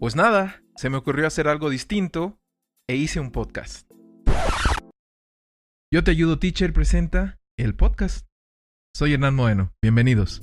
Pues nada, se me ocurrió hacer algo distinto e hice un podcast. Yo te ayudo, teacher, presenta el podcast. Soy Hernán Moeno, bienvenidos.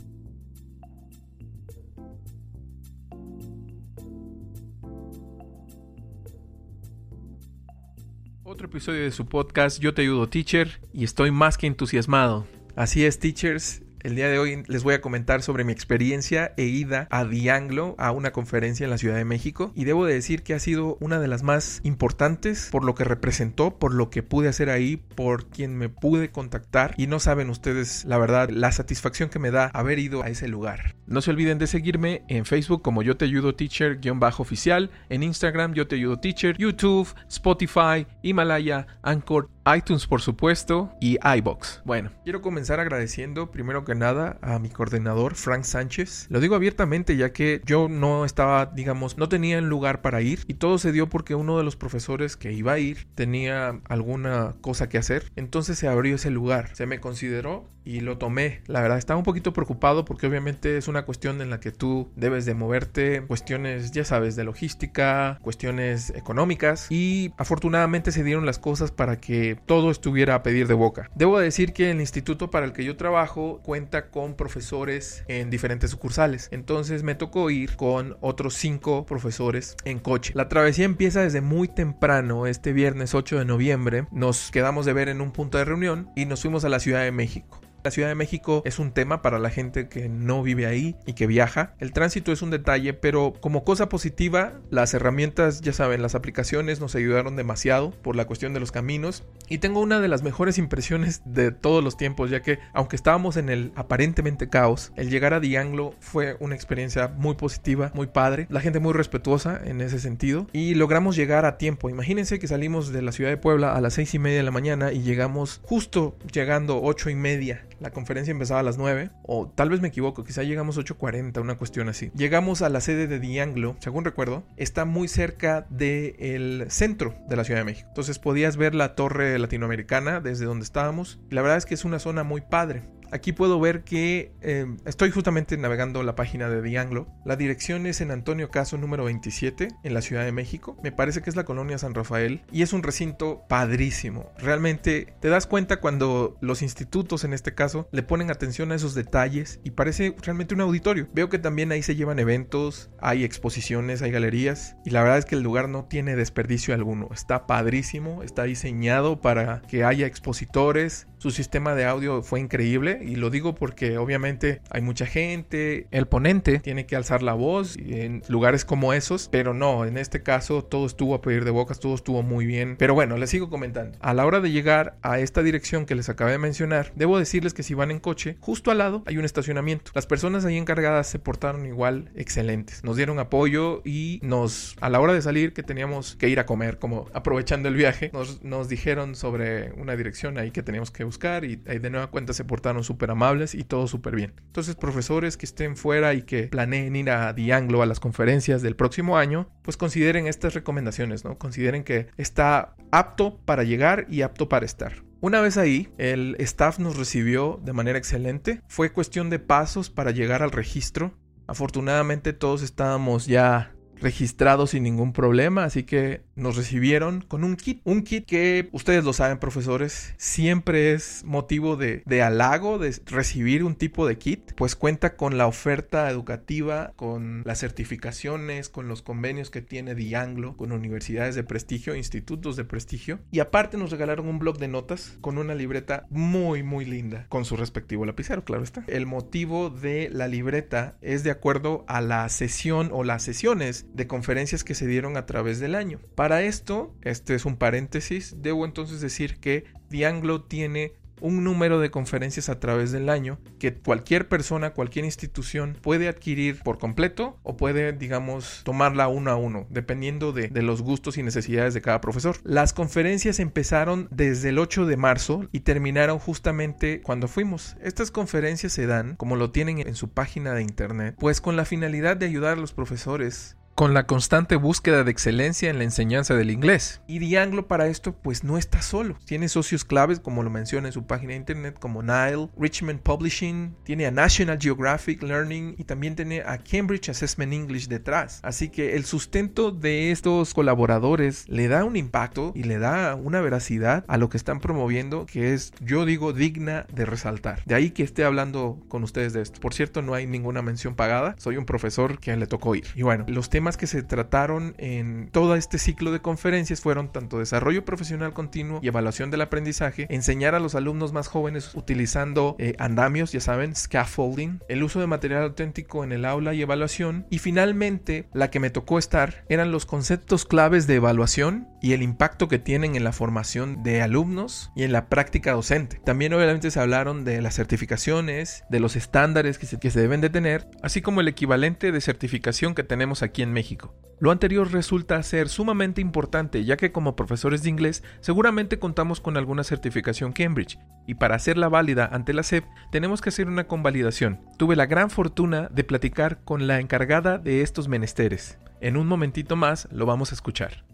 Otro episodio de su podcast Yo te ayudo, teacher, y estoy más que entusiasmado. Así es, teachers, el día de hoy les voy a comentar sobre mi experiencia e ida a Dianglo a una conferencia en la Ciudad de México y debo de decir que ha sido una de las más importantes por lo que representó, por lo que pude hacer ahí, por quien me pude contactar y no saben ustedes la verdad la satisfacción que me da haber ido a ese lugar. No se olviden de seguirme en Facebook como yo te ayudo teacher-oficial, en Instagram yo te ayudo teacher, YouTube, Spotify, Himalaya, Anchor, iTunes por supuesto y iBox. Bueno, quiero comenzar agradeciendo primero que nada a mi coordinador Frank Sánchez. Lo digo abiertamente ya que yo no estaba, digamos, no tenía un lugar para ir y todo se dio porque uno de los profesores que iba a ir tenía alguna cosa que hacer. Entonces se abrió ese lugar, se me consideró y lo tomé. La verdad estaba un poquito preocupado porque obviamente es una cuestión en la que tú debes de moverte, cuestiones, ya sabes, de logística, cuestiones económicas y afortunadamente se dieron las cosas para que todo estuviera a pedir de boca. Debo decir que el instituto para el que yo trabajo cuenta con profesores en diferentes sucursales. Entonces me tocó ir con otros cinco profesores en coche. La travesía empieza desde muy temprano, este viernes 8 de noviembre. Nos quedamos de ver en un punto de reunión y nos fuimos a la Ciudad de México. La Ciudad de México es un tema para la gente que no vive ahí y que viaja. El tránsito es un detalle, pero como cosa positiva, las herramientas, ya saben, las aplicaciones nos ayudaron demasiado por la cuestión de los caminos. Y tengo una de las mejores impresiones de todos los tiempos, ya que aunque estábamos en el aparentemente caos, el llegar a Dianglo fue una experiencia muy positiva, muy padre. La gente muy respetuosa en ese sentido. Y logramos llegar a tiempo. Imagínense que salimos de la ciudad de Puebla a las seis y media de la mañana y llegamos justo llegando ocho y media la conferencia empezaba a las 9, o tal vez me equivoco, quizá llegamos 8.40, una cuestión así. Llegamos a la sede de Dianglo, según recuerdo, está muy cerca del centro de la Ciudad de México. Entonces podías ver la torre latinoamericana desde donde estábamos. La verdad es que es una zona muy padre. Aquí puedo ver que eh, estoy justamente navegando la página de Dianglo. La dirección es en Antonio Caso número 27 en la Ciudad de México. Me parece que es la colonia San Rafael y es un recinto padrísimo. Realmente te das cuenta cuando los institutos en este caso le ponen atención a esos detalles y parece realmente un auditorio. Veo que también ahí se llevan eventos, hay exposiciones, hay galerías y la verdad es que el lugar no tiene desperdicio alguno. Está padrísimo, está diseñado para que haya expositores. Su sistema de audio fue increíble y lo digo porque obviamente hay mucha gente, el ponente tiene que alzar la voz en lugares como esos, pero no, en este caso todo estuvo a pedir de bocas, todo estuvo muy bien. Pero bueno, les sigo comentando. A la hora de llegar a esta dirección que les acabé de mencionar, debo decirles que si van en coche, justo al lado hay un estacionamiento. Las personas ahí encargadas se portaron igual excelentes. Nos dieron apoyo y nos, a la hora de salir que teníamos que ir a comer, como aprovechando el viaje, nos, nos dijeron sobre una dirección ahí que teníamos que buscar y de nueva cuenta se portaron súper amables y todo súper bien. Entonces, profesores que estén fuera y que planeen ir a Dianglo a las conferencias del próximo año, pues consideren estas recomendaciones, ¿no? Consideren que está apto para llegar y apto para estar. Una vez ahí, el staff nos recibió de manera excelente. Fue cuestión de pasos para llegar al registro. Afortunadamente todos estábamos ya registrado sin ningún problema, así que nos recibieron con un kit, un kit que ustedes lo saben profesores, siempre es motivo de, de, halago de recibir un tipo de kit, pues cuenta con la oferta educativa, con las certificaciones, con los convenios que tiene Dianglo, con universidades de prestigio, institutos de prestigio, y aparte nos regalaron un blog de notas con una libreta muy muy linda, con su respectivo lapicero, claro está. El motivo de la libreta es de acuerdo a la sesión o las sesiones de conferencias que se dieron a través del año. Para esto, este es un paréntesis, debo entonces decir que Dianglo tiene un número de conferencias a través del año que cualquier persona, cualquier institución puede adquirir por completo o puede, digamos, tomarla uno a uno, dependiendo de, los gustos y necesidades de cada profesor. Las conferencias empezaron desde el 8 de marzo y terminaron justamente cuando fuimos. Estas conferencias se dan, como lo tienen en su página de internet, pues con la finalidad de ayudar a los profesores con la constante búsqueda de excelencia en la enseñanza del inglés. Y Dianglo para esto pues no está solo. Tiene socios claves como lo menciona en su página de internet como Nile, Richmond Publishing, tiene a National Geographic Learning y también tiene a Cambridge Assessment English detrás. Así que el sustento de estos colaboradores le da un impacto y le da una veracidad a lo que están promoviendo que es yo digo digna de resaltar. De ahí que esté hablando con ustedes de esto. Por cierto, no hay ninguna mención pagada. Soy un profesor que le tocó ir. Y bueno, los temas que se trataron en todo este ciclo de conferencias fueron tanto desarrollo profesional continuo y evaluación del aprendizaje, enseñar a los alumnos más jóvenes utilizando eh, andamios, ya saben, scaffolding, el uso de material auténtico en el aula y evaluación, y finalmente la que me tocó estar eran los conceptos claves de evaluación y el impacto que tienen en la formación de alumnos y en la práctica docente. También obviamente se hablaron de las certificaciones, de los estándares que se, que se deben de tener, así como el equivalente de certificación que tenemos aquí en México. Lo anterior resulta ser sumamente importante ya que como profesores de inglés seguramente contamos con alguna certificación Cambridge y para hacerla válida ante la SEP tenemos que hacer una convalidación. Tuve la gran fortuna de platicar con la encargada de estos menesteres. En un momentito más lo vamos a escuchar.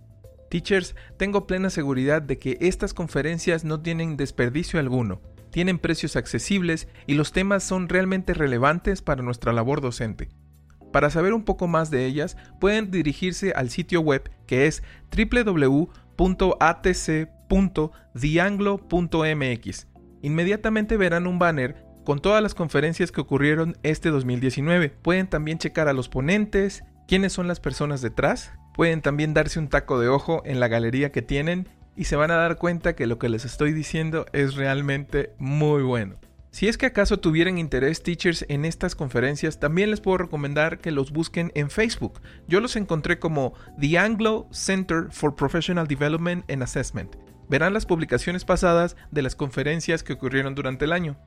Teachers, tengo plena seguridad de que estas conferencias no tienen desperdicio alguno, tienen precios accesibles y los temas son realmente relevantes para nuestra labor docente. Para saber un poco más de ellas, pueden dirigirse al sitio web que es www.atc.dianglo.mx. Inmediatamente verán un banner con todas las conferencias que ocurrieron este 2019. Pueden también checar a los ponentes, quiénes son las personas detrás. Pueden también darse un taco de ojo en la galería que tienen y se van a dar cuenta que lo que les estoy diciendo es realmente muy bueno. Si es que acaso tuvieran interés teachers en estas conferencias, también les puedo recomendar que los busquen en Facebook. Yo los encontré como The Anglo Center for Professional Development and Assessment. Verán las publicaciones pasadas de las conferencias que ocurrieron durante el año.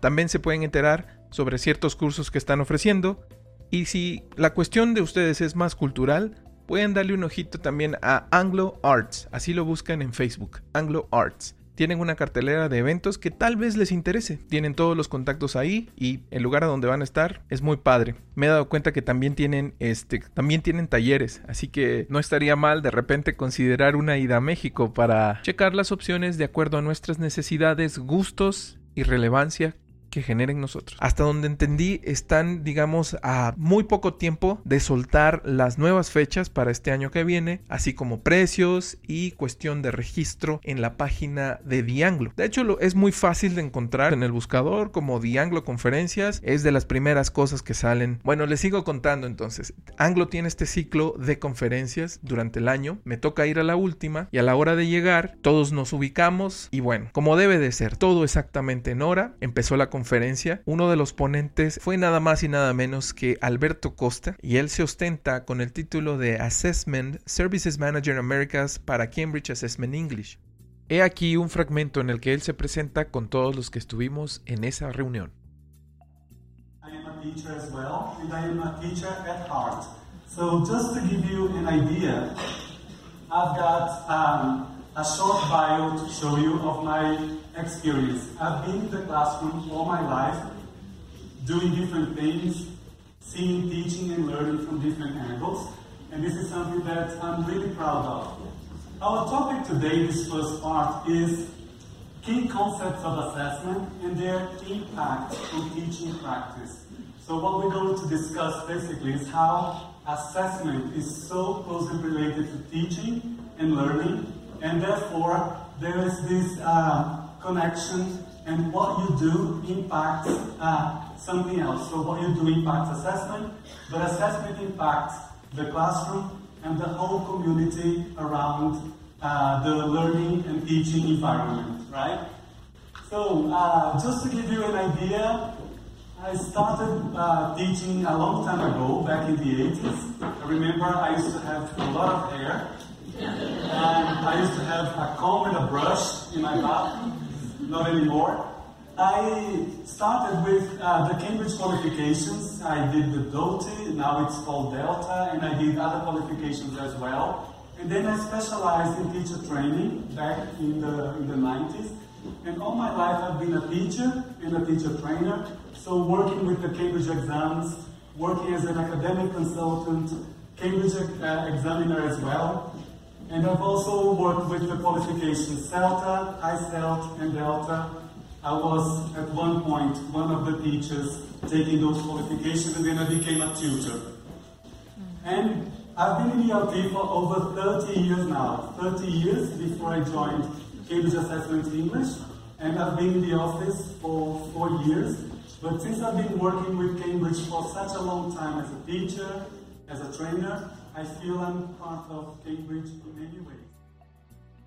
También se pueden enterar sobre ciertos cursos que están ofreciendo. Y si la cuestión de ustedes es más cultural, pueden darle un ojito también a Anglo Arts. Así lo buscan en Facebook, Anglo Arts tienen una cartelera de eventos que tal vez les interese. Tienen todos los contactos ahí y el lugar a donde van a estar es muy padre. Me he dado cuenta que también tienen este también tienen talleres, así que no estaría mal de repente considerar una ida a México para checar las opciones de acuerdo a nuestras necesidades, gustos y relevancia que generen nosotros. Hasta donde entendí, están, digamos, a muy poco tiempo de soltar las nuevas fechas para este año que viene, así como precios y cuestión de registro en la página de Dianglo. De hecho, es muy fácil de encontrar en el buscador como Dianglo Conferencias, es de las primeras cosas que salen. Bueno, les sigo contando entonces. Anglo tiene este ciclo de conferencias durante el año, me toca ir a la última y a la hora de llegar todos nos ubicamos y bueno, como debe de ser, todo exactamente en hora, empezó la conferencia conferencia, uno de los ponentes fue nada más y nada menos que Alberto Costa y él se ostenta con el título de Assessment Services Manager Americas para Cambridge Assessment English. He aquí un fragmento en el que él se presenta con todos los que estuvimos en esa reunión. I a short bio to show you of my experience. I've been in the classroom all my life, doing different things, seeing teaching and learning from different angles, and this is something that I'm really proud of. Our topic today, this first part, is key concepts of assessment and their impact on teaching practice. So what we're going to discuss basically is how assessment is so closely related to teaching and learning and therefore there is this uh, connection and what you do impacts uh, something else. So what you do impacts assessment, but assessment impacts the classroom and the whole community around uh, the learning and teaching environment, right? So uh, just to give you an idea, I started uh, teaching a long time ago, back in the 80s. I remember I used to have a lot of hair, and I used to have a comb and a brush in my bathroom. Not anymore. I started with uh, the Cambridge qualifications. I did the DOTI, now it's called Delta, and I did other qualifications as well. And then I specialized in teacher training back in the, in the 90s. And all my life I've been a teacher and a teacher trainer. So working with the Cambridge exams, working as an academic consultant, Cambridge uh, examiner as well. And I've also worked with the qualifications CELTA, ICELT, and Delta. I was at one point one of the teachers taking those qualifications, and then I became a tutor. And I've been in ELT for over 30 years now, 30 years before I joined Cambridge Assessment English, and I've been in the office for four years. But since I've been working with Cambridge for such a long time as a teacher, as a trainer, I feel I'm part of Cambridge in many ways.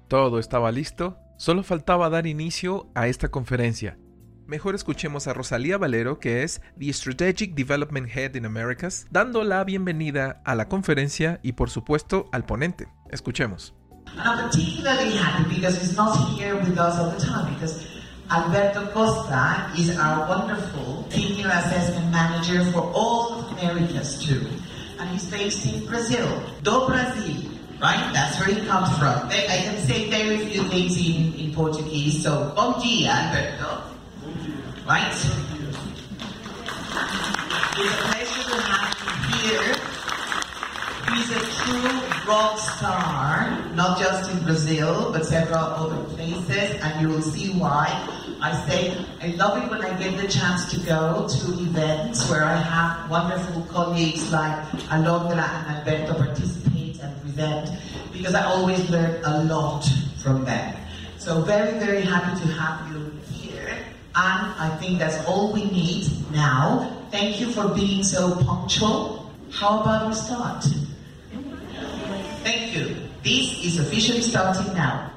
Todo estaba listo, solo faltaba dar inicio a esta conferencia. Mejor escuchemos a Rosalía Valero, que es The Strategic Development Head in Americas, dando la bienvenida a la conferencia y por supuesto al ponente. Escuchemos. And I'm particularly happy because he's not here with us all the time because Alberto Costa is our wonderful senior assessment manager for all of Americas too. And he's based in Brazil, do Brasil, right? That's where he comes from. I can say very few things in, in Portuguese, so bom dia, Alberto. Right? It's a pleasure to have you here. He's a true rock star, not just in Brazil, but several other places, and you will see why. I say I love it when I get the chance to go to events where I have wonderful colleagues like Alondra and Alberto participate and present, because I always learn a lot from them. So very, very happy to have you here, and I think that's all we need now. Thank you for being so punctual. How about we start? Thank you. This is officially starting now.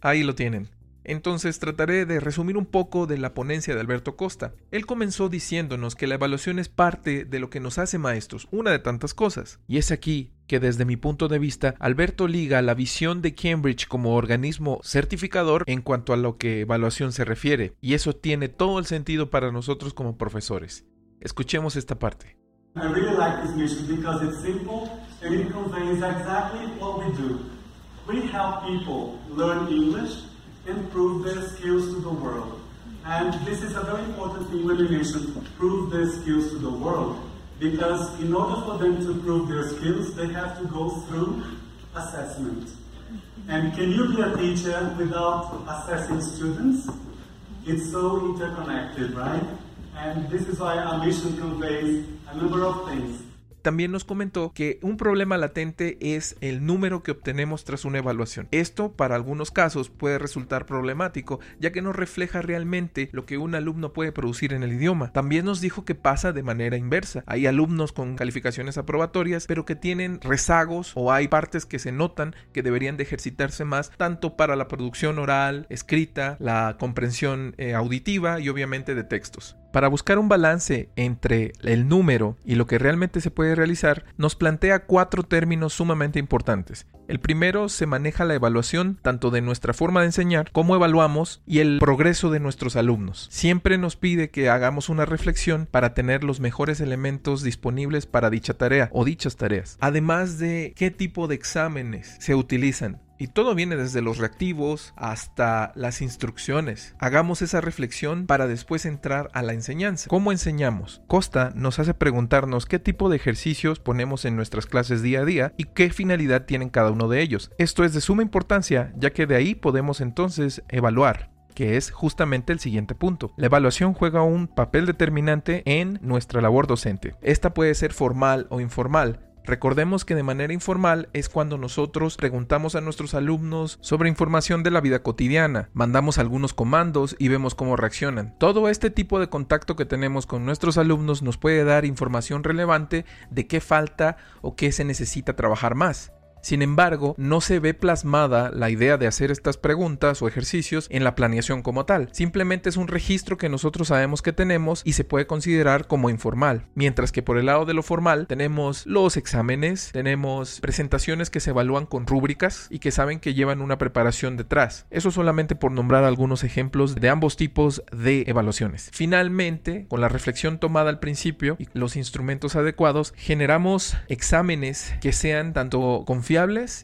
Ahí lo tienen. Entonces trataré de resumir un poco de la ponencia de Alberto Costa. Él comenzó diciéndonos que la evaluación es parte de lo que nos hace maestros, una de tantas cosas. Y es aquí que desde mi punto de vista, Alberto liga la visión de Cambridge como organismo certificador en cuanto a lo que evaluación se refiere, y eso tiene todo el sentido para nosotros como profesores. Escuchemos esta parte. I really like this mission because it's simple and it conveys exactly what we do. We help people learn English and prove their skills to the world. And this is a very important thing when we mention prove their skills to the world. Because in order for them to prove their skills, they have to go through assessment. And can you be a teacher without assessing students? It's so interconnected, right? And this is why our mission conveys a number of things. También nos comentó que un problema latente es el número que obtenemos tras una evaluación. Esto para algunos casos puede resultar problemático ya que no refleja realmente lo que un alumno puede producir en el idioma. También nos dijo que pasa de manera inversa. Hay alumnos con calificaciones aprobatorias pero que tienen rezagos o hay partes que se notan que deberían de ejercitarse más tanto para la producción oral, escrita, la comprensión eh, auditiva y obviamente de textos. Para buscar un balance entre el número y lo que realmente se puede realizar, nos plantea cuatro términos sumamente importantes. El primero se maneja la evaluación tanto de nuestra forma de enseñar como evaluamos y el progreso de nuestros alumnos. Siempre nos pide que hagamos una reflexión para tener los mejores elementos disponibles para dicha tarea o dichas tareas. Además de qué tipo de exámenes se utilizan, y todo viene desde los reactivos hasta las instrucciones. Hagamos esa reflexión para después entrar a la enseñanza. ¿Cómo enseñamos? Costa nos hace preguntarnos qué tipo de ejercicios ponemos en nuestras clases día a día y qué finalidad tienen cada uno de ellos. Esto es de suma importancia ya que de ahí podemos entonces evaluar que es justamente el siguiente punto. La evaluación juega un papel determinante en nuestra labor docente. Esta puede ser formal o informal, Recordemos que de manera informal es cuando nosotros preguntamos a nuestros alumnos sobre información de la vida cotidiana, mandamos algunos comandos y vemos cómo reaccionan. Todo este tipo de contacto que tenemos con nuestros alumnos nos puede dar información relevante de qué falta o qué se necesita trabajar más. Sin embargo, no se ve plasmada la idea de hacer estas preguntas o ejercicios en la planeación como tal. Simplemente es un registro que nosotros sabemos que tenemos y se puede considerar como informal. Mientras que por el lado de lo formal tenemos los exámenes, tenemos presentaciones que se evalúan con rúbricas y que saben que llevan una preparación detrás. Eso solamente por nombrar algunos ejemplos de ambos tipos de evaluaciones. Finalmente, con la reflexión tomada al principio y los instrumentos adecuados, generamos exámenes que sean tanto confiables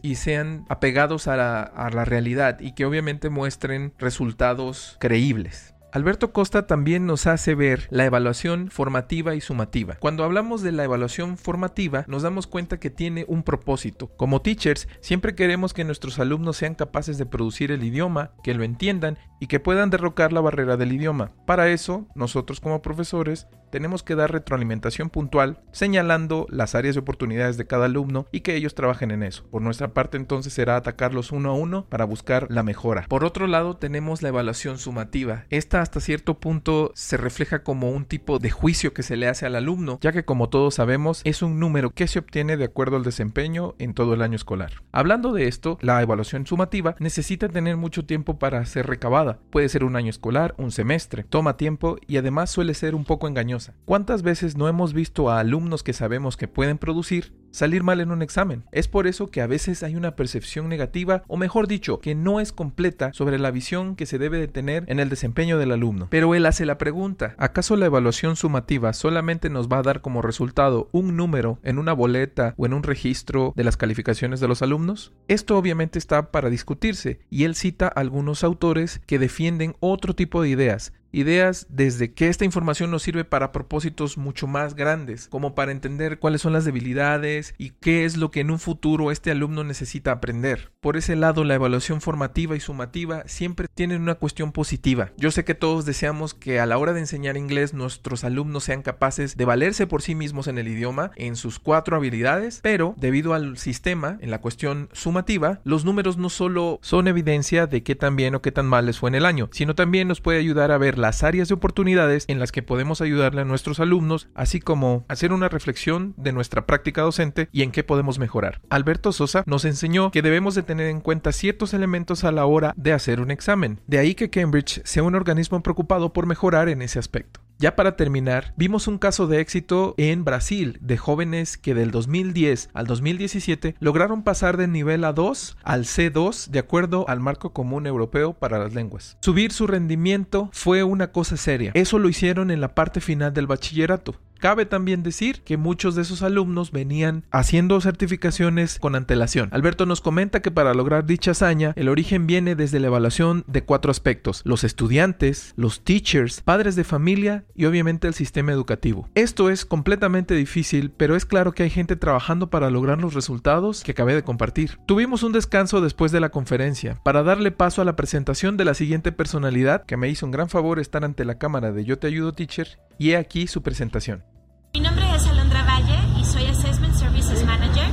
y sean apegados a la, a la realidad y que obviamente muestren resultados creíbles. Alberto Costa también nos hace ver la evaluación formativa y sumativa. Cuando hablamos de la evaluación formativa, nos damos cuenta que tiene un propósito. Como teachers, siempre queremos que nuestros alumnos sean capaces de producir el idioma, que lo entiendan y que puedan derrocar la barrera del idioma. Para eso, nosotros como profesores tenemos que dar retroalimentación puntual, señalando las áreas de oportunidades de cada alumno y que ellos trabajen en eso. Por nuestra parte entonces será atacarlos uno a uno para buscar la mejora. Por otro lado tenemos la evaluación sumativa. Esta hasta cierto punto se refleja como un tipo de juicio que se le hace al alumno, ya que como todos sabemos es un número que se obtiene de acuerdo al desempeño en todo el año escolar. Hablando de esto, la evaluación sumativa necesita tener mucho tiempo para ser recabada. Puede ser un año escolar, un semestre, toma tiempo y además suele ser un poco engañosa. ¿Cuántas veces no hemos visto a alumnos que sabemos que pueden producir salir mal en un examen. Es por eso que a veces hay una percepción negativa, o mejor dicho, que no es completa sobre la visión que se debe de tener en el desempeño del alumno. Pero él hace la pregunta, ¿acaso la evaluación sumativa solamente nos va a dar como resultado un número en una boleta o en un registro de las calificaciones de los alumnos? Esto obviamente está para discutirse, y él cita algunos autores que defienden otro tipo de ideas, Ideas desde que esta información nos sirve para propósitos mucho más grandes, como para entender cuáles son las debilidades y qué es lo que en un futuro este alumno necesita aprender. Por ese lado, la evaluación formativa y sumativa siempre tienen una cuestión positiva. Yo sé que todos deseamos que a la hora de enseñar inglés nuestros alumnos sean capaces de valerse por sí mismos en el idioma, en sus cuatro habilidades, pero debido al sistema, en la cuestión sumativa, los números no solo son evidencia de qué tan bien o qué tan mal les fue en el año, sino también nos puede ayudar a ver las áreas de oportunidades en las que podemos ayudarle a nuestros alumnos, así como hacer una reflexión de nuestra práctica docente y en qué podemos mejorar. Alberto Sosa nos enseñó que debemos de tener en cuenta ciertos elementos a la hora de hacer un examen. De ahí que Cambridge sea un organismo preocupado por mejorar en ese aspecto. Ya para terminar, vimos un caso de éxito en Brasil de jóvenes que del 2010 al 2017 lograron pasar del nivel A2 al C2 de acuerdo al marco común europeo para las lenguas. Subir su rendimiento fue una cosa seria. Eso lo hicieron en la parte final del bachillerato. Cabe también decir que muchos de esos alumnos venían haciendo certificaciones con antelación. Alberto nos comenta que para lograr dicha hazaña, el origen viene desde la evaluación de cuatro aspectos: los estudiantes, los teachers, padres de familia y obviamente el sistema educativo. Esto es completamente difícil, pero es claro que hay gente trabajando para lograr los resultados que acabé de compartir. Tuvimos un descanso después de la conferencia para darle paso a la presentación de la siguiente personalidad que me hizo un gran favor estar ante la cámara de Yo Te Ayudo Teacher y he aquí su presentación. Mi nombre es Alondra Valle y soy Assessment Services Manager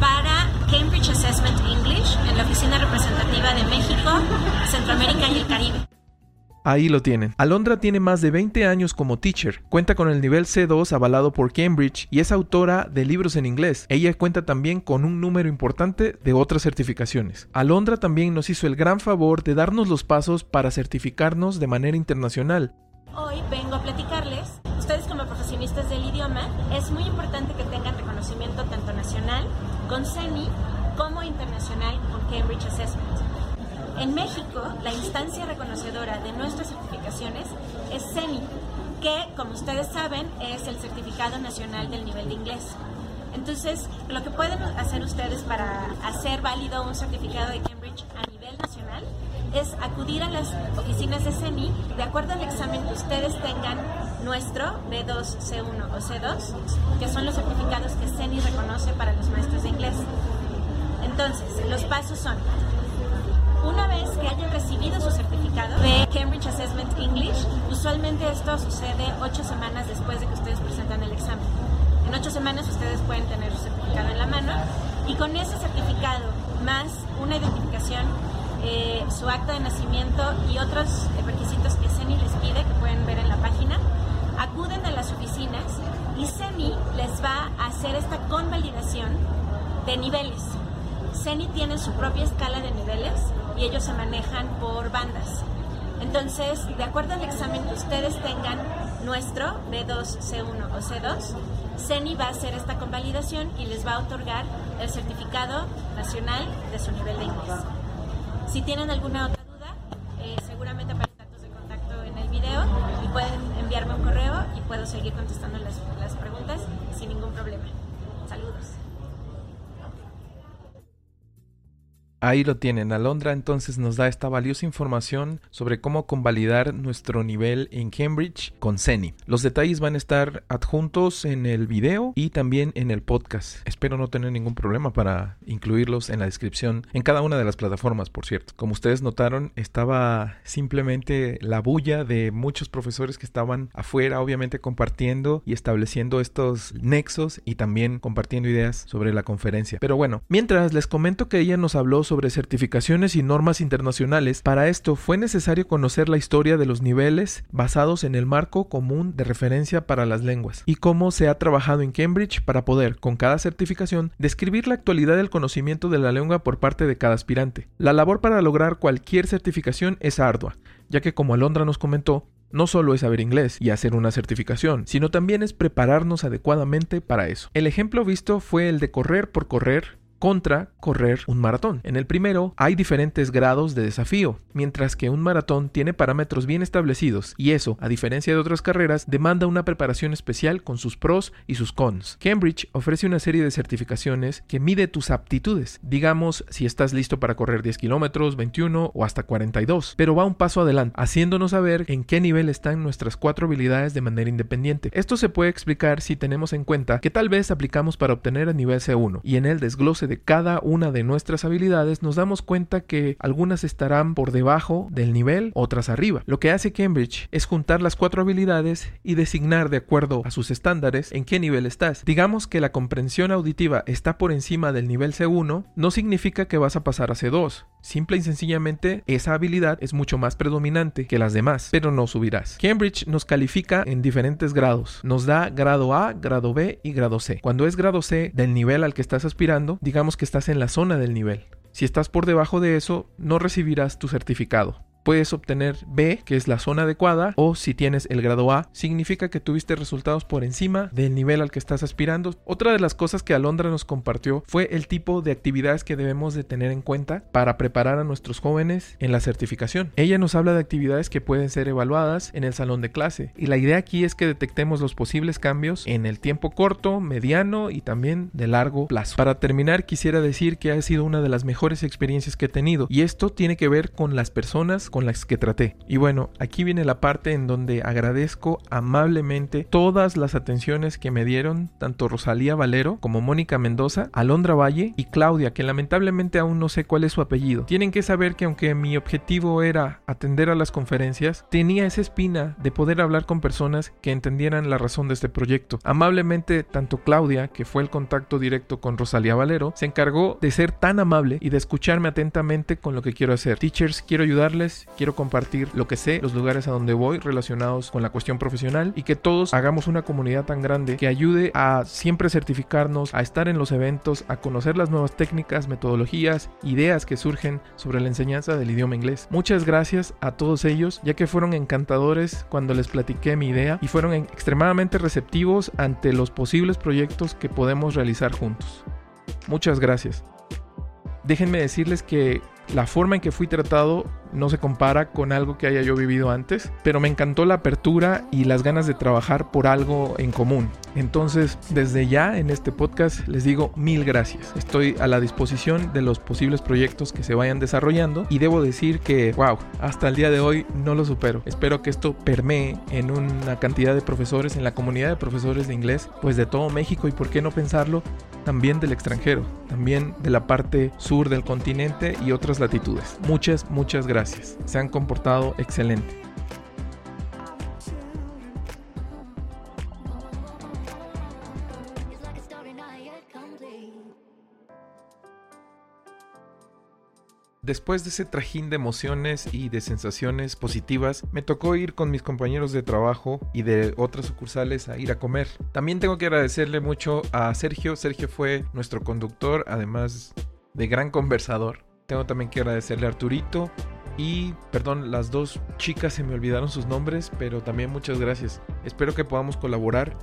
para Cambridge Assessment English en la oficina representativa de México, Centroamérica y el Caribe. Ahí lo tienen. Alondra tiene más de 20 años como teacher, cuenta con el nivel C2 avalado por Cambridge y es autora de libros en inglés. Ella cuenta también con un número importante de otras certificaciones. Alondra también nos hizo el gran favor de darnos los pasos para certificarnos de manera internacional. Hoy vengo a platicarles, ustedes como profesionistas del idioma, es muy importante que tengan reconocimiento tanto nacional con CENI como internacional con Cambridge Assessment. En México, la instancia reconocedora de nuestras certificaciones es CENI, que, como ustedes saben, es el Certificado Nacional del Nivel de Inglés. Entonces, lo que pueden hacer ustedes para hacer válido un certificado de Cambridge a nivel nacional es acudir a las oficinas de CENI de acuerdo al examen que ustedes tengan nuestro B2, C1 o C2, que son los certificados que CENI reconoce para los maestros de inglés. Entonces, los pasos son una vez que hayan recibido su certificado de Cambridge Assessment English, usualmente esto sucede ocho semanas después de que ustedes presentan el examen. En ocho semanas ustedes pueden tener su certificado en la mano y con ese certificado más una identificación, eh, su acta de nacimiento y otros requisitos que CENI les pide, que pueden ver en la página, acuden a las oficinas y CENI les va a hacer esta convalidación de niveles. CENI tiene su propia escala de niveles y ellos se manejan por bandas. Entonces, de acuerdo al examen que ustedes tengan, nuestro B2, C1 o C2, CENI va a hacer esta convalidación y les va a otorgar el certificado nacional de su nivel de inglés. Si tienen alguna otra Ahí lo tienen, Alondra entonces nos da esta valiosa información sobre cómo convalidar nuestro nivel en Cambridge con CENI. Los detalles van a estar adjuntos en el video y también en el podcast. Espero no tener ningún problema para incluirlos en la descripción en cada una de las plataformas, por cierto. Como ustedes notaron, estaba simplemente la bulla de muchos profesores que estaban afuera, obviamente compartiendo y estableciendo estos nexos y también compartiendo ideas sobre la conferencia. Pero bueno, mientras les comento que ella nos habló sobre sobre certificaciones y normas internacionales, para esto fue necesario conocer la historia de los niveles basados en el marco común de referencia para las lenguas y cómo se ha trabajado en Cambridge para poder, con cada certificación, describir la actualidad del conocimiento de la lengua por parte de cada aspirante. La labor para lograr cualquier certificación es ardua, ya que como Alondra nos comentó, no solo es saber inglés y hacer una certificación, sino también es prepararnos adecuadamente para eso. El ejemplo visto fue el de correr por correr contra correr un maratón. En el primero hay diferentes grados de desafío, mientras que un maratón tiene parámetros bien establecidos y eso, a diferencia de otras carreras, demanda una preparación especial con sus pros y sus cons. Cambridge ofrece una serie de certificaciones que mide tus aptitudes, digamos si estás listo para correr 10 kilómetros, 21 o hasta 42, pero va un paso adelante, haciéndonos saber en qué nivel están nuestras cuatro habilidades de manera independiente. Esto se puede explicar si tenemos en cuenta que tal vez aplicamos para obtener el nivel C1 y en el desglose de cada una de nuestras habilidades nos damos cuenta que algunas estarán por debajo del nivel, otras arriba. Lo que hace Cambridge es juntar las cuatro habilidades y designar de acuerdo a sus estándares en qué nivel estás. Digamos que la comprensión auditiva está por encima del nivel C1, no significa que vas a pasar a C2. Simple y sencillamente esa habilidad es mucho más predominante que las demás, pero no subirás. Cambridge nos califica en diferentes grados. Nos da grado A, grado B y grado C. Cuando es grado C del nivel al que estás aspirando, digamos que estás en la zona del nivel. Si estás por debajo de eso, no recibirás tu certificado puedes obtener B, que es la zona adecuada, o si tienes el grado A, significa que tuviste resultados por encima del nivel al que estás aspirando. Otra de las cosas que Alondra nos compartió fue el tipo de actividades que debemos de tener en cuenta para preparar a nuestros jóvenes en la certificación. Ella nos habla de actividades que pueden ser evaluadas en el salón de clase y la idea aquí es que detectemos los posibles cambios en el tiempo corto, mediano y también de largo plazo. Para terminar quisiera decir que ha sido una de las mejores experiencias que he tenido y esto tiene que ver con las personas con las que traté. Y bueno, aquí viene la parte en donde agradezco amablemente todas las atenciones que me dieron tanto Rosalía Valero como Mónica Mendoza, Alondra Valle y Claudia, que lamentablemente aún no sé cuál es su apellido. Tienen que saber que aunque mi objetivo era atender a las conferencias, tenía esa espina de poder hablar con personas que entendieran la razón de este proyecto. Amablemente, tanto Claudia, que fue el contacto directo con Rosalía Valero, se encargó de ser tan amable y de escucharme atentamente con lo que quiero hacer. Teachers, quiero ayudarles quiero compartir lo que sé, los lugares a donde voy relacionados con la cuestión profesional y que todos hagamos una comunidad tan grande que ayude a siempre certificarnos, a estar en los eventos, a conocer las nuevas técnicas, metodologías, ideas que surgen sobre la enseñanza del idioma inglés. Muchas gracias a todos ellos, ya que fueron encantadores cuando les platiqué mi idea y fueron extremadamente receptivos ante los posibles proyectos que podemos realizar juntos. Muchas gracias. Déjenme decirles que la forma en que fui tratado no se compara con algo que haya yo vivido antes, pero me encantó la apertura y las ganas de trabajar por algo en común. Entonces, desde ya en este podcast les digo mil gracias. Estoy a la disposición de los posibles proyectos que se vayan desarrollando y debo decir que, wow, hasta el día de hoy no lo supero. Espero que esto permee en una cantidad de profesores, en la comunidad de profesores de inglés, pues de todo México y por qué no pensarlo, también del extranjero, también de la parte sur del continente y otras latitudes. Muchas, muchas gracias. Se han comportado excelente. Después de ese trajín de emociones y de sensaciones positivas, me tocó ir con mis compañeros de trabajo y de otras sucursales a ir a comer. También tengo que agradecerle mucho a Sergio. Sergio fue nuestro conductor, además de gran conversador. Tengo también que agradecerle a Arturito y, perdón, las dos chicas se me olvidaron sus nombres, pero también muchas gracias. Espero que podamos colaborar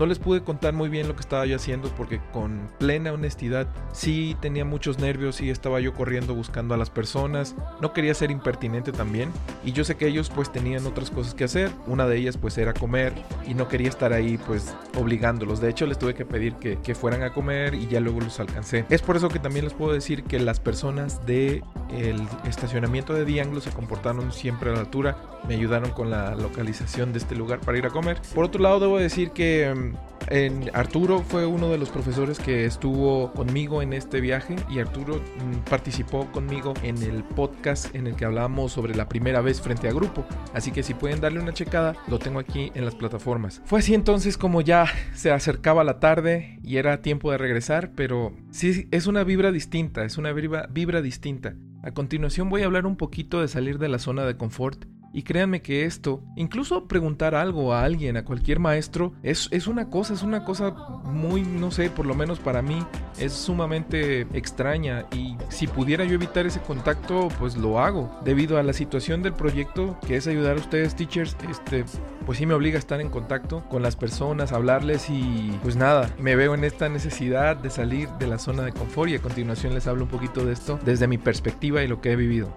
No les pude contar muy bien lo que estaba yo haciendo porque con plena honestidad sí tenía muchos nervios y estaba yo corriendo buscando a las personas. No quería ser impertinente también y yo sé que ellos pues tenían otras cosas que hacer. Una de ellas pues era comer y no quería estar ahí pues obligándolos. De hecho les tuve que pedir que, que fueran a comer y ya luego los alcancé. Es por eso que también les puedo decir que las personas de el estacionamiento de Dianglo se comportaron siempre a la altura, me ayudaron con la localización de este lugar para ir a comer. Por otro lado, debo decir que Arturo fue uno de los profesores que estuvo conmigo en este viaje y Arturo mm, participó conmigo en el podcast en el que hablábamos sobre la primera vez frente a grupo. Así que si pueden darle una checada, lo tengo aquí en las plataformas. Fue así entonces como ya se acercaba la tarde y era tiempo de regresar, pero sí es una vibra distinta, es una vibra, vibra distinta. A continuación voy a hablar un poquito de salir de la zona de confort y créanme que esto, incluso preguntar algo a alguien, a cualquier maestro, es, es, una cosa, es una cosa muy, no sé, por lo menos para mí, es sumamente extraña. Y si pudiera yo evitar ese contacto, pues lo hago. Debido a la situación del proyecto, que es ayudar a ustedes, teachers, este, pues sí me obliga a estar en contacto con las personas, hablarles y pues nada, me veo en esta necesidad de salir de la zona de confort y a continuación les hablo un poquito de esto desde mi perspectiva y lo que he vivido.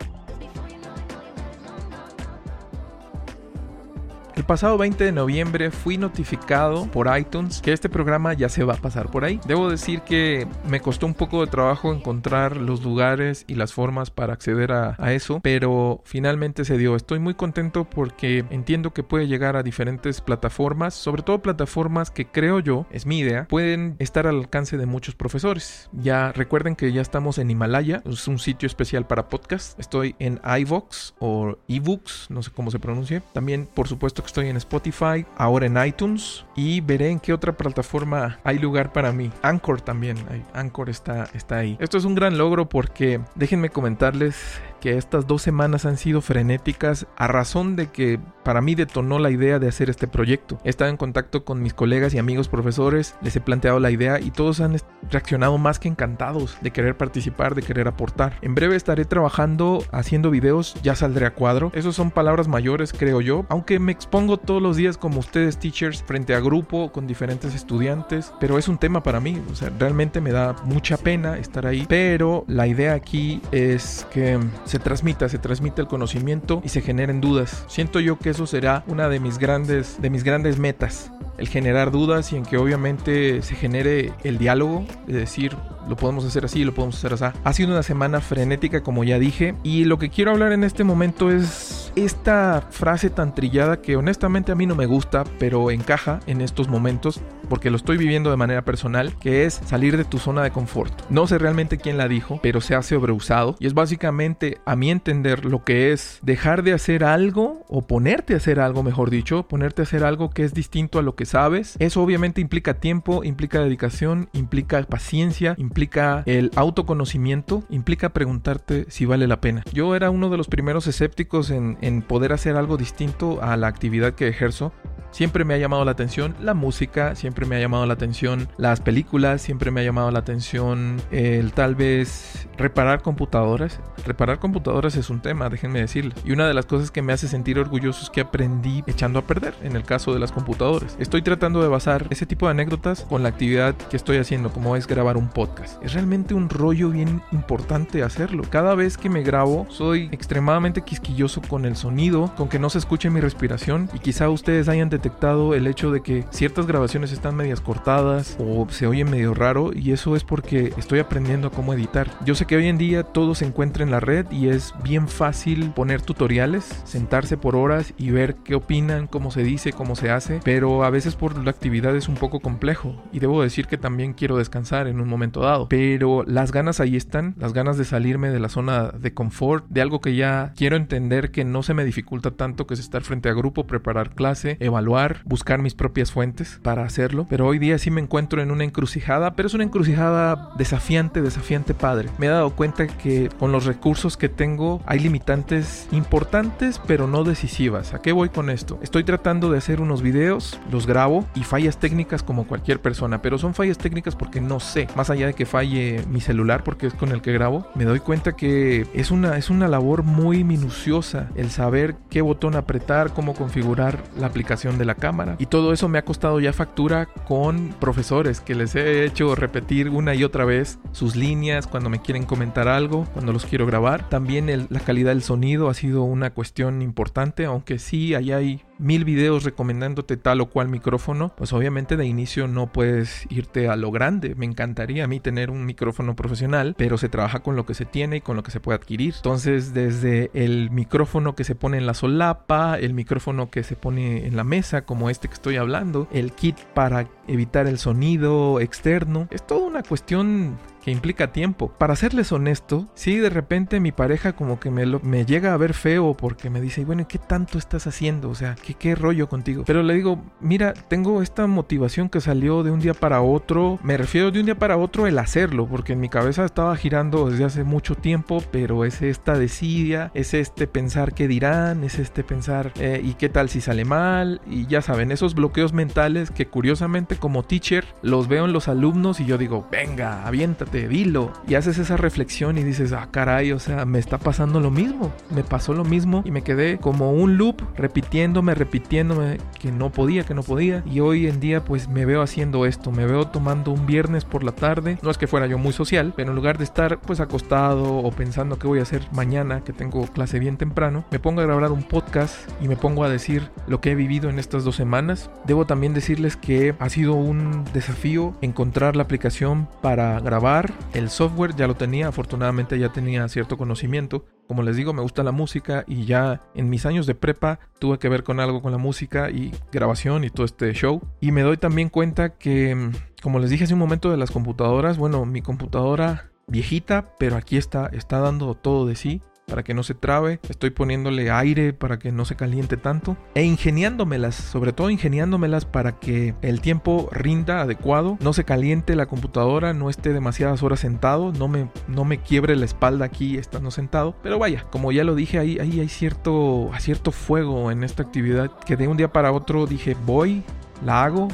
El pasado 20 de noviembre fui notificado por iTunes que este programa ya se va a pasar por ahí. Debo decir que me costó un poco de trabajo encontrar los lugares y las formas para acceder a, eso, pero finalmente se dio. Estoy muy contento porque entiendo que puede llegar a diferentes plataformas, sobre todo plataformas que creo yo, es mi idea, pueden estar al alcance de muchos profesores. Ya recuerden que ya estamos en Himalaya, es un sitio especial para podcast. Estoy en iVox o eBooks, no sé cómo se pronuncia. También, por supuesto, estoy en Spotify, ahora en iTunes y veré en qué otra plataforma hay lugar para mí. Anchor también, Anchor está, está ahí. Esto es un gran logro porque déjenme comentarles que estas dos semanas han sido frenéticas a razón de que para mí detonó la idea de hacer este proyecto. He estado en contacto con mis colegas y amigos profesores, les he planteado la idea y todos han reaccionado más que encantados de querer participar, de querer aportar. En breve estaré trabajando haciendo videos, ya saldré a cuadro. Esas son palabras mayores, creo yo, aunque me expongo todos los días como ustedes teachers frente a grupo con diferentes estudiantes, pero es un tema para mí, o sea, realmente me da mucha pena estar ahí, pero la idea aquí es que se transmita, se transmita el conocimiento y se generen dudas. Siento yo que eso será una de mis grandes, de mis grandes metas el generar dudas y en que obviamente se genere el diálogo, de decir, lo podemos hacer así, lo podemos hacer así. Ha sido una semana frenética, como ya dije, y lo que quiero hablar en este momento es esta frase tan trillada que honestamente a mí no me gusta, pero encaja en estos momentos porque lo estoy viviendo de manera personal, que es salir de tu zona de confort. No sé realmente quién la dijo, pero se ha sobreusado y es básicamente, a mi entender, lo que es dejar de hacer algo o ponerte a hacer algo, mejor dicho, ponerte a hacer algo que es distinto a lo que sabes. Eso obviamente implica tiempo, implica dedicación, implica paciencia, implica el autoconocimiento, implica preguntarte si vale la pena. Yo era uno de los primeros escépticos en, en poder hacer algo distinto a la actividad que ejerzo Siempre me ha llamado la atención la música, siempre me ha llamado la atención las películas, siempre me ha llamado la atención el tal vez reparar computadoras. Reparar computadoras es un tema, déjenme decirles. Y una de las cosas que me hace sentir orgulloso es que aprendí echando a perder en el caso de las computadoras. Estoy tratando de basar ese tipo de anécdotas con la actividad que estoy haciendo, como es grabar un podcast. Es realmente un rollo bien importante hacerlo. Cada vez que me grabo soy extremadamente quisquilloso con el sonido, con que no se escuche mi respiración y quizá ustedes hayan detectado el hecho de que ciertas grabaciones están medias cortadas o se oyen medio raro y eso es porque estoy aprendiendo a cómo editar. Yo sé que hoy en día todo se encuentra en la red y es bien fácil poner tutoriales, sentarse por horas y ver qué opinan, cómo se dice, cómo se hace, pero a veces por la actividad es un poco complejo y debo decir que también quiero descansar en un momento dado, pero las ganas ahí están, las ganas de salirme de la zona de confort, de algo que ya quiero entender que no se me dificulta tanto que es estar frente a grupo, preparar clase, evaluar buscar mis propias fuentes para hacerlo. Pero hoy día sí me encuentro en una encrucijada, pero es una encrucijada desafiante, desafiante padre. Me he dado cuenta que con los recursos que tengo hay limitantes importantes, pero no decisivas. ¿A qué voy con esto? Estoy tratando de hacer unos videos, los grabo y fallas técnicas como cualquier persona, pero son fallas técnicas porque no sé. Más allá de que falle mi celular porque es con el que grabo, me doy cuenta que es una, es una labor muy minuciosa el saber qué botón apretar, cómo configurar la aplicación de la cámara. Y todo eso me ha costado ya factura con profesores que les he hecho repetir una y otra vez sus líneas cuando me quieren comentar algo, cuando los quiero grabar. También la calidad del sonido ha sido una cuestión importante, aunque sí, ahí hay mil videos recomendándote tal o cual micrófono, pues obviamente de inicio no puedes irte a lo grande. Me encantaría a mí tener un micrófono profesional, pero se trabaja con lo que se tiene y con lo que se puede adquirir. Entonces, desde el micrófono que se pone en la solapa, el micrófono que se pone en la mesa, como este que estoy hablando, el kit para evitar el sonido externo, es toda una cuestión que implica tiempo. Para serles honesto, si de repente mi pareja como que me, me llega a ver feo porque me dice, bueno, ¿qué tanto estás haciendo? O sea, ¿qué, ¿qué rollo contigo? Pero le digo, mira, tengo esta motivación que salió de un día para otro. Me refiero de un día para otro el hacerlo, porque en mi cabeza estaba girando desde hace mucho tiempo, pero es esta desidia, es este pensar qué dirán, es este pensar eh, y qué tal si sale mal, y ya saben, esos bloqueos mentales que curiosamente como teacher los veo en los alumnos y yo digo, venga, aviéntate dilo. Y haces esa reflexión y dices, ah, caray, o sea, me está pasando lo mismo. Me pasó lo mismo y me quedé como un loop repitiéndome, repitiéndome que no podía, que no podía. Y hoy en día pues me veo haciendo esto. Me veo tomando un viernes por la tarde. No es que fuera yo muy social, pero en lugar de estar pues acostado o pensando qué voy a hacer mañana, que tengo clase bien temprano, me pongo a grabar un podcast y me pongo a decir lo que he vivido en estas dos semanas. Debo también decirles que ha sido un desafío encontrar la aplicación para grabar el software ya lo tenía, afortunadamente ya tenía cierto conocimiento. Como les digo, me gusta la música y ya en mis años de prepa tuve que ver con algo con la música y grabación y todo este show. Y me doy también cuenta que, como les dije hace un momento de las computadoras, bueno, mi computadora viejita, pero aquí está, está dando todo de sí para que no se trabe, estoy poniéndole aire para que no se caliente tanto e ingeniándomelas, sobre todo ingeniándomelas para que el tiempo rinda adecuado, no se caliente la computadora, no esté demasiadas horas sentado, no me, no me quiebre la espalda aquí estando sentado, pero vaya, como ya lo dije, ahí, ahí hay cierto, cierto fuego en esta actividad que de un día para otro dije voy, la hago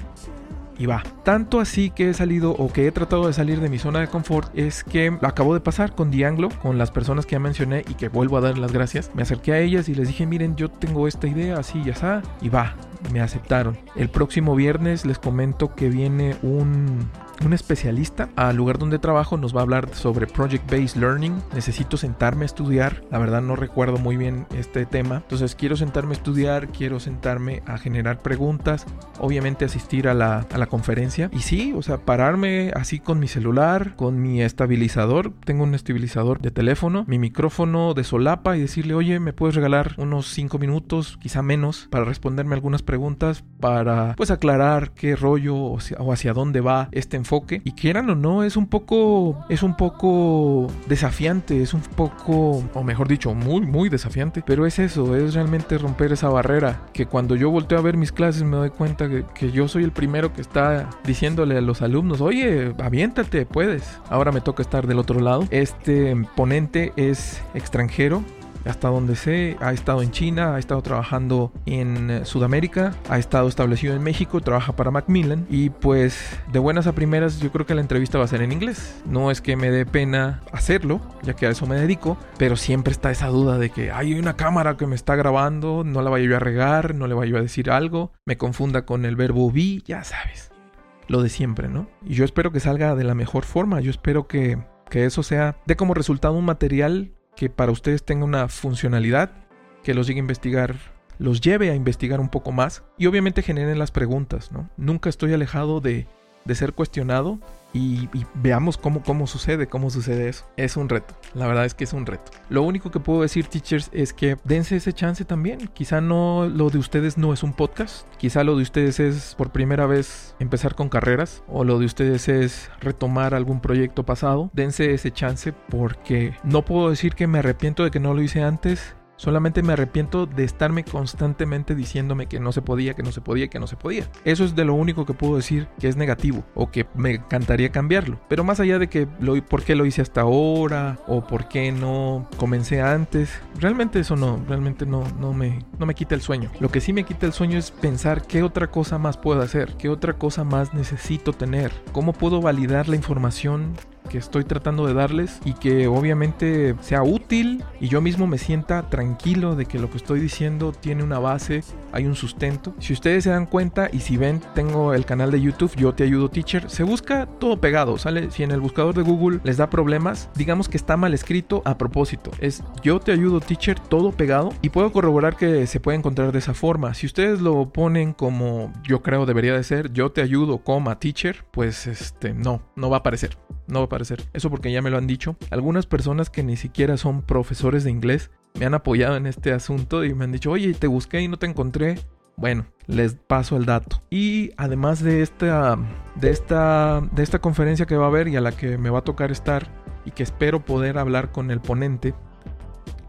y va. Tanto así que he salido o que he tratado de salir de mi zona de confort es que lo acabo de pasar con Dianglo, con las personas que ya mencioné y que vuelvo a dar las gracias. Me acerqué a ellas y les dije, miren, yo tengo esta idea así y así, y va, me aceptaron. El próximo viernes les comento que viene un un especialista al lugar donde trabajo nos va a hablar sobre Project Based Learning. Necesito sentarme a estudiar. La verdad no recuerdo muy bien este tema. Entonces quiero sentarme a estudiar, quiero sentarme a generar preguntas, obviamente asistir a la, a la conferencia. Y sí, o sea, pararme así con mi celular, con mi estabilizador. Tengo un estabilizador de teléfono, mi micrófono de solapa y decirle, oye, ¿me puedes regalar unos 5 minutos, quizá menos, para responderme algunas preguntas, para pues aclarar qué rollo o hacia, dónde va este enfoque y quieran o no es un poco es un poco desafiante, es un poco o mejor dicho, muy muy desafiante, pero es eso, es realmente romper esa barrera que cuando yo volteo a ver mis clases me doy cuenta que, que yo soy el primero que está diciéndole a los alumnos, "Oye, aviéntate, puedes." Ahora me toca estar del otro lado. Este ponente es extranjero, hasta donde sé, ha estado en China, ha estado trabajando en eh, Sudamérica, ha estado establecido en México, trabaja para Macmillan y pues de buenas a primeras yo creo que la entrevista va a ser en inglés. No es que me dé pena hacerlo, ya que a eso me dedico, pero siempre está esa duda de que hay una cámara que me está grabando, no la vaya yo a regar, no le vaya yo a decir algo, me confunda con el verbo vi, ya sabes. Lo de siempre, ¿no? Y yo espero que salga de la mejor forma, yo espero que, que eso sea de como resultado un material que para ustedes tenga una funcionalidad, que los llegue a investigar, los lleve a investigar un poco más y obviamente generen las preguntas, ¿no? Nunca estoy alejado de, de ser cuestionado y, veamos cómo, cómo sucede, cómo sucede eso. Es un reto, la verdad es que es un reto. Lo único que puedo decir, teachers, es que dense ese chance también. Quizá no lo de ustedes no es un podcast, quizá lo de ustedes es por primera vez empezar con carreras o lo de ustedes es retomar algún proyecto pasado. Dense ese chance porque no puedo decir que me arrepiento de que no lo hice antes, Solamente me arrepiento de estarme constantemente diciéndome que no se podía, que no se podía, que no se podía. Eso es de lo único que puedo decir que es negativo o que me encantaría cambiarlo. Pero más allá de que lo, por qué lo hice hasta ahora o por qué no comencé antes, realmente eso no, realmente no, no, me, no me quita el sueño. Lo que sí me quita el sueño es pensar qué otra cosa más puedo hacer, qué otra cosa más necesito tener, cómo puedo validar la información que estoy tratando de darles y que obviamente sea útil y yo mismo me sienta tranquilo de que lo que estoy diciendo tiene una base, hay un sustento. Si ustedes se dan cuenta y si ven, tengo el canal de YouTube Yo Te Ayudo Teacher, se busca todo pegado, sale, si en el buscador de Google les da problemas, digamos que está mal escrito a propósito, es Yo Te Ayudo Teacher todo pegado y puedo corroborar que se puede encontrar de esa forma. Si ustedes lo ponen como yo creo debería de ser, Yo Te Ayudo, coma teacher, pues este, no, no va a aparecer, no va a aparecer. Eso porque ya me lo han dicho. Algunas personas que ni siquiera son profesores de inglés me han apoyado en este asunto y me han dicho, oye, te busqué y no te encontré. Bueno, les paso el dato. Y además de esta, de esta, de esta conferencia que va a haber y a la que me va a tocar estar y que espero poder hablar con el ponente,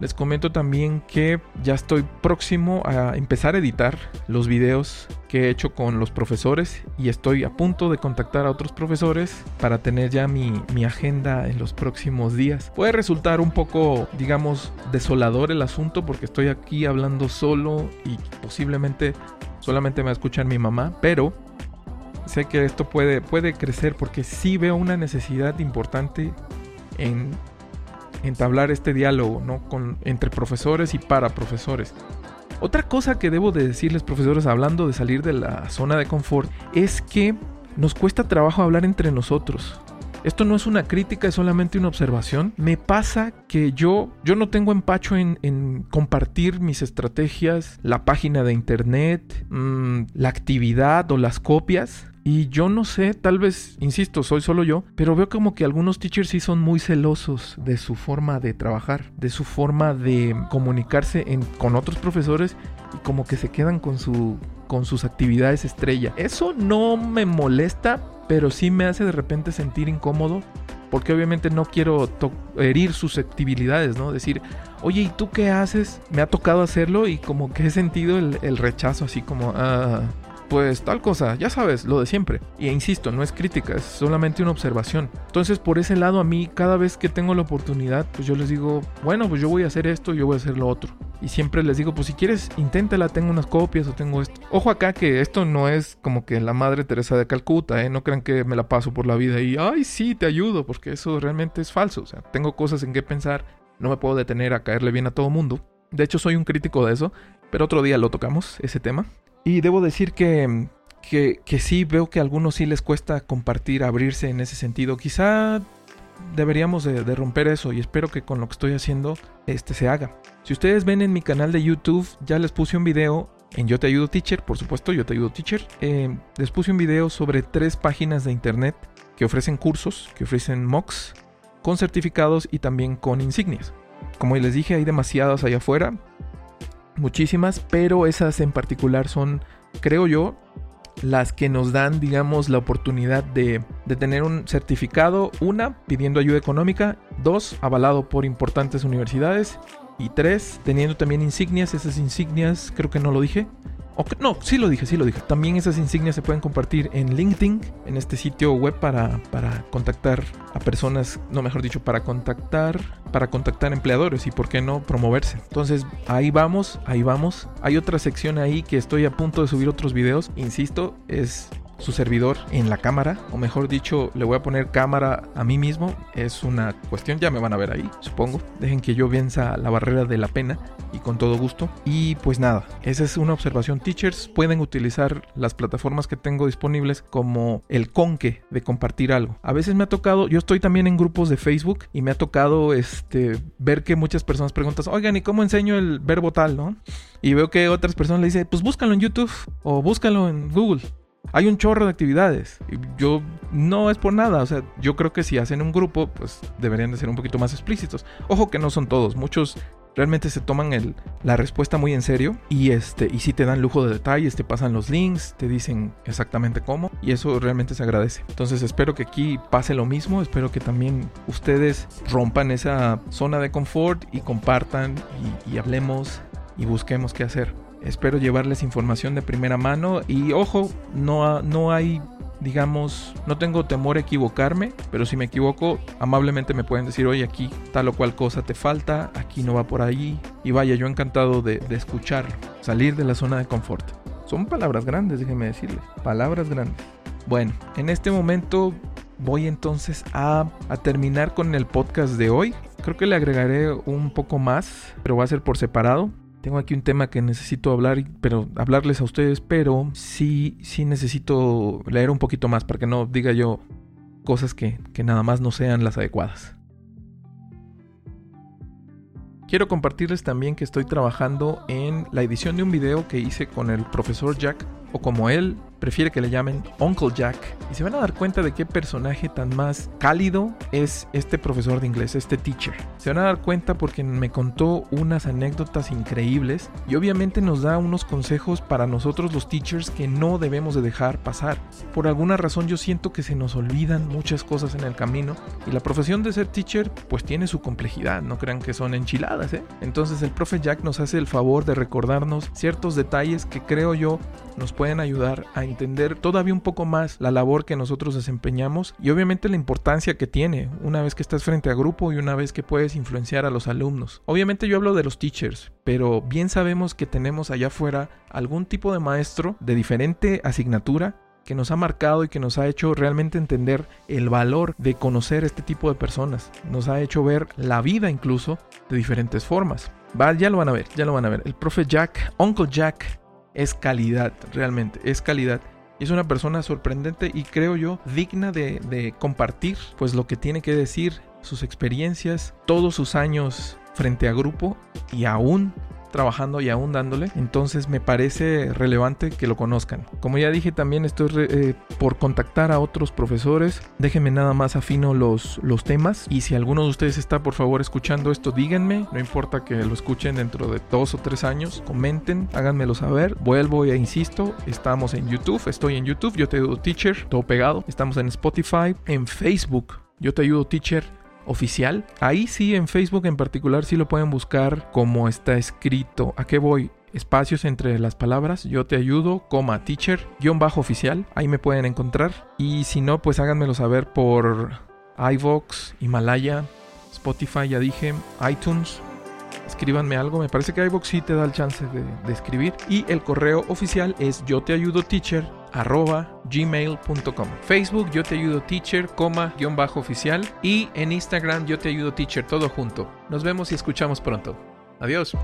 les comento también que ya estoy próximo a empezar a editar los videos que he hecho con los profesores y estoy a punto de contactar a otros profesores para tener ya mi, agenda en los próximos días. Puede resultar un poco, digamos, desolador el asunto porque estoy aquí hablando solo y posiblemente solamente me va mi mamá, pero sé que esto puede, puede crecer porque sí veo una necesidad importante en entablar este diálogo ¿no? Con, entre profesores y para profesores. Otra cosa que debo de decirles profesores hablando de salir de la zona de confort es que nos cuesta trabajo hablar entre nosotros. Esto no es una crítica, es solamente una observación. Me pasa que yo, yo no tengo empacho en, compartir mis estrategias, la página de internet, mm, la actividad o las copias. Y yo no sé, tal vez, insisto, soy solo yo, pero veo como que algunos teachers sí son muy celosos de su forma de trabajar, de su forma de comunicarse con otros profesores y como que se quedan con, su, con sus actividades estrella. Eso no me molesta, pero sí me hace de repente sentir incómodo porque obviamente no quiero herir susceptibilidades, ¿no? Decir, oye, ¿y tú qué haces? Me ha tocado hacerlo y como que he sentido el, el rechazo así como, ah, pues tal cosa, ya sabes, lo de siempre. Y insisto, no es crítica, es solamente una observación. Entonces, por ese lado, a mí, cada vez que tengo la oportunidad, pues yo les digo, bueno, pues yo voy a hacer esto, yo voy a hacer lo otro. Y siempre les digo, pues si quieres, inténtala, tengo unas copias o tengo esto. Ojo acá que esto no es como que la madre Teresa de Calcuta, ¿eh? No crean que me la paso por la vida y, ay, sí, te ayudo, porque eso realmente es falso. O sea, tengo cosas en qué pensar, no me puedo detener a caerle bien a todo mundo. De hecho, soy un crítico de eso, pero otro día lo tocamos, ese tema. Y debo decir que, que, sí veo que a algunos sí les cuesta compartir, abrirse en ese sentido. Quizá deberíamos de, romper eso y espero que con lo que estoy haciendo este se haga. Si ustedes ven en mi canal de YouTube, ya les puse un video en Yo Te Ayudo Teacher, por supuesto, Yo Te Ayudo Teacher. Eh, les puse un video sobre tres páginas de internet que ofrecen cursos, que ofrecen mocks con certificados y también con insignias. Como les dije, hay demasiadas allá afuera muchísimas, pero esas en particular son, creo yo, las que nos dan, digamos, la oportunidad de, de, tener un certificado, una, pidiendo ayuda económica, dos, avalado por importantes universidades, y tres, teniendo también insignias, esas insignias, creo que no lo dije, no, sí lo dije, sí lo dije. También esas insignias se pueden compartir en LinkedIn, en este sitio web para, para contactar a personas, no mejor dicho, para contactar, para contactar empleadores y por qué no promoverse. Entonces, ahí vamos, ahí vamos. Hay otra sección ahí que estoy a punto de subir otros videos. Insisto, es su servidor en la cámara, o mejor dicho, le voy a poner cámara a mí mismo. Es una cuestión, ya me van a ver ahí, supongo. Dejen que yo venza la barrera de la pena y con todo gusto. Y pues nada, esa es una observación. Teachers pueden utilizar las plataformas que tengo disponibles como el conque de compartir algo. A veces me ha tocado, yo estoy también en grupos de Facebook y me ha tocado este ver que muchas personas preguntan, "Oigan, ¿y cómo enseño el verbo tal, no?" Y veo que otras personas le dicen, "Pues búscalo en YouTube o búscalo en Google." Hay un chorro de actividades. Yo no es por nada. O sea, yo creo que si hacen un grupo, pues deberían de ser un poquito más explícitos. Ojo que no son todos. Muchos realmente se toman la respuesta muy en serio. Y este, y si te dan lujo de detalles, te pasan los links, te dicen exactamente cómo. Y eso realmente se agradece. Entonces espero que aquí pase lo mismo. Espero que también ustedes rompan esa zona de confort y compartan y hablemos y busquemos qué hacer. Espero llevarles información de primera mano y ojo, no, no hay, digamos, no tengo temor a equivocarme, pero si me equivoco, amablemente me pueden decir, oye, aquí tal o cual cosa te falta, aquí no va por ahí. Y vaya, yo encantado de, de escucharlo, salir de la zona de confort. Son palabras grandes, déjenme decirles, palabras grandes. Bueno, en este momento voy entonces a, a terminar con el podcast de hoy. Creo que le agregaré un poco más, pero va a ser por separado. Tengo aquí un tema que necesito hablar, pero hablarles a ustedes, pero sí, sí necesito leer un poquito más para que no diga yo cosas que, que nada más no sean las adecuadas. Quiero compartirles también que estoy trabajando en la edición de un video que hice con el profesor Jack, o como él prefiere que le llamen Uncle Jack. Y se van a dar cuenta de qué personaje tan más cálido es este profesor de inglés, este teacher. Se van a dar cuenta porque me contó unas anécdotas increíbles y obviamente nos da unos consejos para nosotros los teachers que no debemos de dejar pasar. Por alguna razón yo siento que se nos olvidan muchas cosas en el camino y la profesión de ser teacher pues tiene su complejidad, no crean que son enchiladas, ¿eh? Entonces el profe Jack nos hace el favor de recordarnos ciertos detalles que creo yo nos pueden ayudar a entender todavía un poco más la labor que nosotros desempeñamos y obviamente la importancia que tiene una vez que estás frente a grupo y una vez que puedes influenciar a los alumnos. Obviamente yo hablo de los teachers, pero bien sabemos que tenemos allá afuera algún tipo de maestro de diferente asignatura que nos ha marcado y que nos ha hecho realmente entender el valor de conocer este tipo de personas. Nos ha hecho ver la vida incluso de diferentes formas. Va, ya lo van a ver, ya lo van a ver. El profe Jack, Uncle Jack, es calidad, realmente, es calidad. Es una persona sorprendente y creo yo digna de, de compartir pues lo que tiene que decir, sus experiencias, todos sus años frente a grupo y aún trabajando y aún dándole. Entonces me parece relevante que lo conozcan. Como ya dije, también estoy eh, por contactar a otros profesores. Déjenme nada más afino los, los temas. Y si alguno de ustedes está por favor escuchando esto, díganme. No importa que lo escuchen dentro de dos o tres años. Comenten, háganmelo saber. Vuelvo e insisto, estamos en YouTube. Estoy en YouTube. Yo te ayudo teacher. Todo pegado. Estamos en Spotify. En Facebook. Yo te ayudo teacher oficial. Ahí sí, en Facebook en particular, sí lo pueden buscar como está escrito. ¿A qué voy? Espacios entre las palabras, yo te ayudo, coma, teacher, guion bajo oficial, ahí me pueden encontrar. Y si no, pues háganmelo saber por iVox, Himalaya, Spotify, ya dije, iTunes, escríbanme algo. Me parece que iVox sí te da el chance de, de, escribir. Y el correo oficial es yo te ayudo teacher arroba gmail.com. Facebook yo te ayudo teacher, coma, guion bajo oficial. Y en Instagram yo te ayudo teacher, todo junto. Nos vemos y escuchamos pronto. Adiós.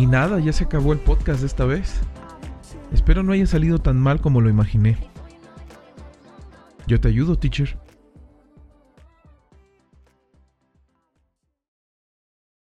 Y nada, ya se acabó el podcast de esta vez. Espero no haya salido tan mal como lo imaginé. Yo te ayudo, teacher.